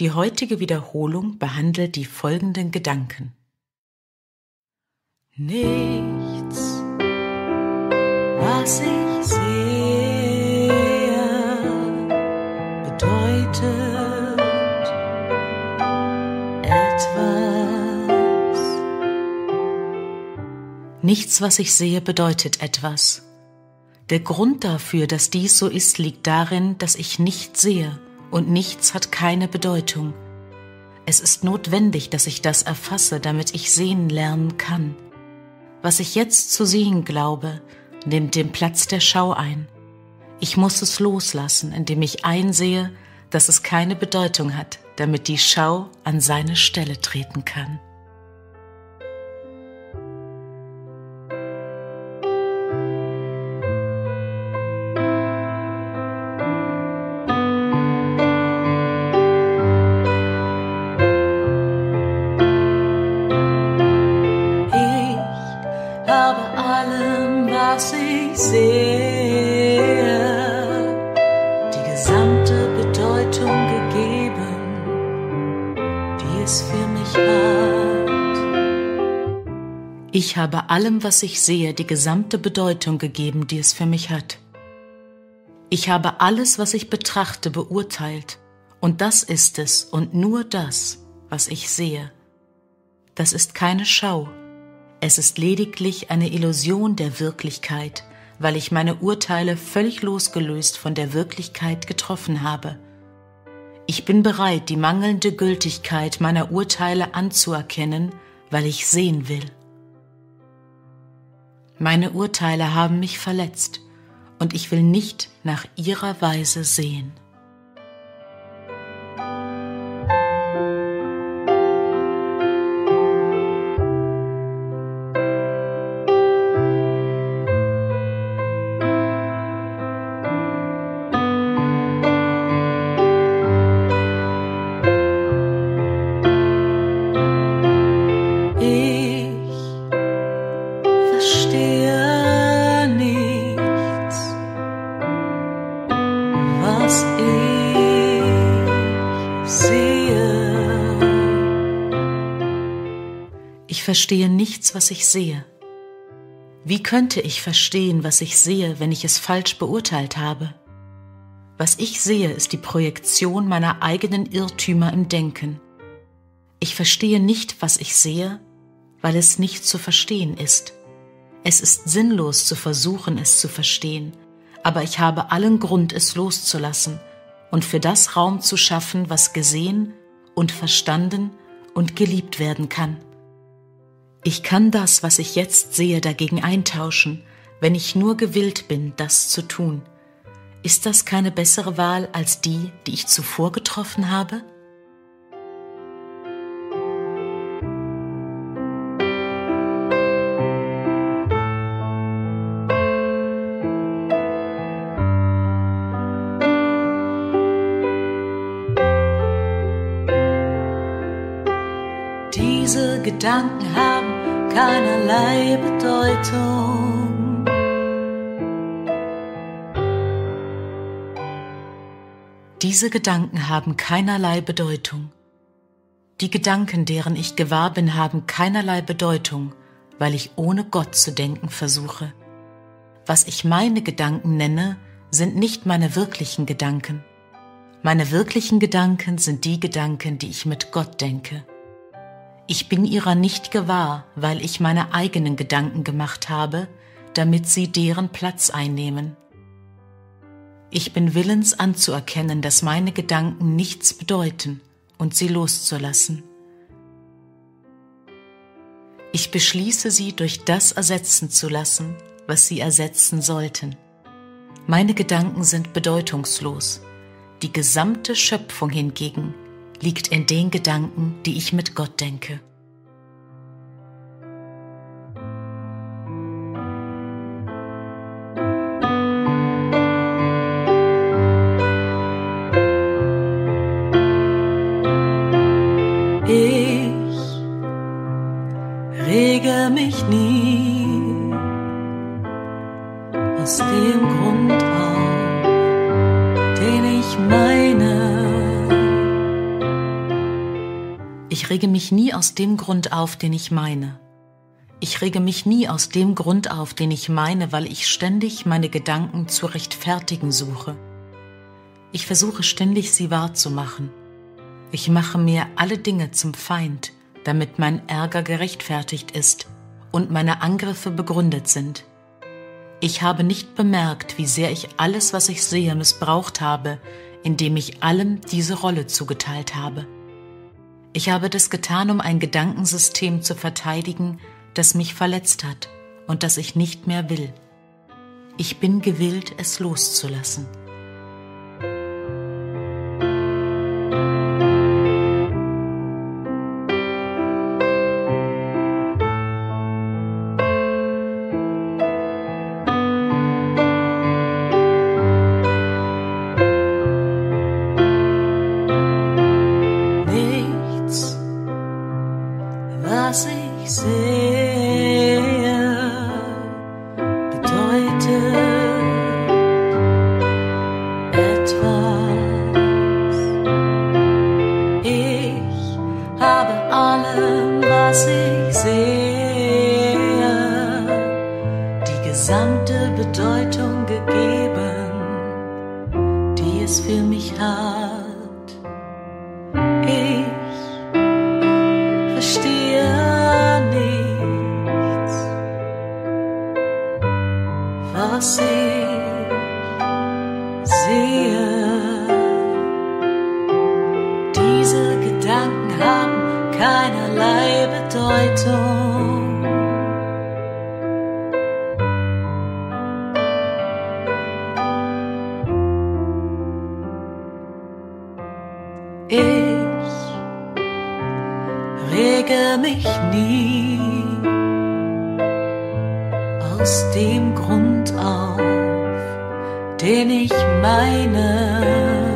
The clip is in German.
Die heutige Wiederholung behandelt die folgenden Gedanken. Nichts, was ich sehe, bedeutet etwas. Nichts, was ich sehe, bedeutet etwas. Der Grund dafür, dass dies so ist, liegt darin, dass ich nicht sehe und nichts hat keine Bedeutung. Es ist notwendig, dass ich das erfasse, damit ich sehen lernen kann. Was ich jetzt zu sehen glaube, nimmt den Platz der Schau ein. Ich muss es loslassen, indem ich einsehe, dass es keine Bedeutung hat, damit die Schau an seine Stelle treten kann. Ich habe allem, was ich sehe, die gesamte Bedeutung gegeben, die es für mich hat. Ich habe alles, was ich betrachte, beurteilt, und das ist es und nur das, was ich sehe. Das ist keine Schau, es ist lediglich eine Illusion der Wirklichkeit, weil ich meine Urteile völlig losgelöst von der Wirklichkeit getroffen habe. Ich bin bereit, die mangelnde Gültigkeit meiner Urteile anzuerkennen, weil ich sehen will. Meine Urteile haben mich verletzt und ich will nicht nach ihrer Weise sehen. Ich verstehe nichts, was ich sehe. Wie könnte ich verstehen, was ich sehe, wenn ich es falsch beurteilt habe? Was ich sehe, ist die Projektion meiner eigenen Irrtümer im Denken. Ich verstehe nicht, was ich sehe, weil es nicht zu verstehen ist. Es ist sinnlos zu versuchen, es zu verstehen, aber ich habe allen Grund, es loszulassen und für das Raum zu schaffen, was gesehen und verstanden und geliebt werden kann. Ich kann das, was ich jetzt sehe, dagegen eintauschen, wenn ich nur gewillt bin, das zu tun. Ist das keine bessere Wahl als die, die ich zuvor getroffen habe? Diese Gedanken haben keinerlei Bedeutung. Diese Gedanken haben keinerlei Bedeutung. Die Gedanken, deren ich gewahr bin, haben keinerlei Bedeutung, weil ich ohne Gott zu denken versuche. Was ich meine Gedanken nenne, sind nicht meine wirklichen Gedanken. Meine wirklichen Gedanken sind die Gedanken, die ich mit Gott denke. Ich bin ihrer nicht gewahr, weil ich meine eigenen Gedanken gemacht habe, damit sie deren Platz einnehmen. Ich bin willens anzuerkennen, dass meine Gedanken nichts bedeuten und sie loszulassen. Ich beschließe sie durch das ersetzen zu lassen, was sie ersetzen sollten. Meine Gedanken sind bedeutungslos. Die gesamte Schöpfung hingegen liegt in den Gedanken, die ich mit Gott denke. Ich rege mich nie aus dem Grund Ich rege mich nie aus dem Grund auf, den ich meine. Ich rege mich nie aus dem Grund auf, den ich meine, weil ich ständig meine Gedanken zu rechtfertigen suche. Ich versuche ständig, sie wahrzumachen. Ich mache mir alle Dinge zum Feind, damit mein Ärger gerechtfertigt ist und meine Angriffe begründet sind. Ich habe nicht bemerkt, wie sehr ich alles, was ich sehe, missbraucht habe, indem ich allem diese Rolle zugeteilt habe. Ich habe das getan, um ein Gedankensystem zu verteidigen, das mich verletzt hat und das ich nicht mehr will. Ich bin gewillt, es loszulassen. Bedeutung gegeben, die es für mich hat. Ich verstehe nichts, was ich sehe. Diese Gedanken haben keinerlei Bedeutung. Aus dem Grund auf, den ich meine.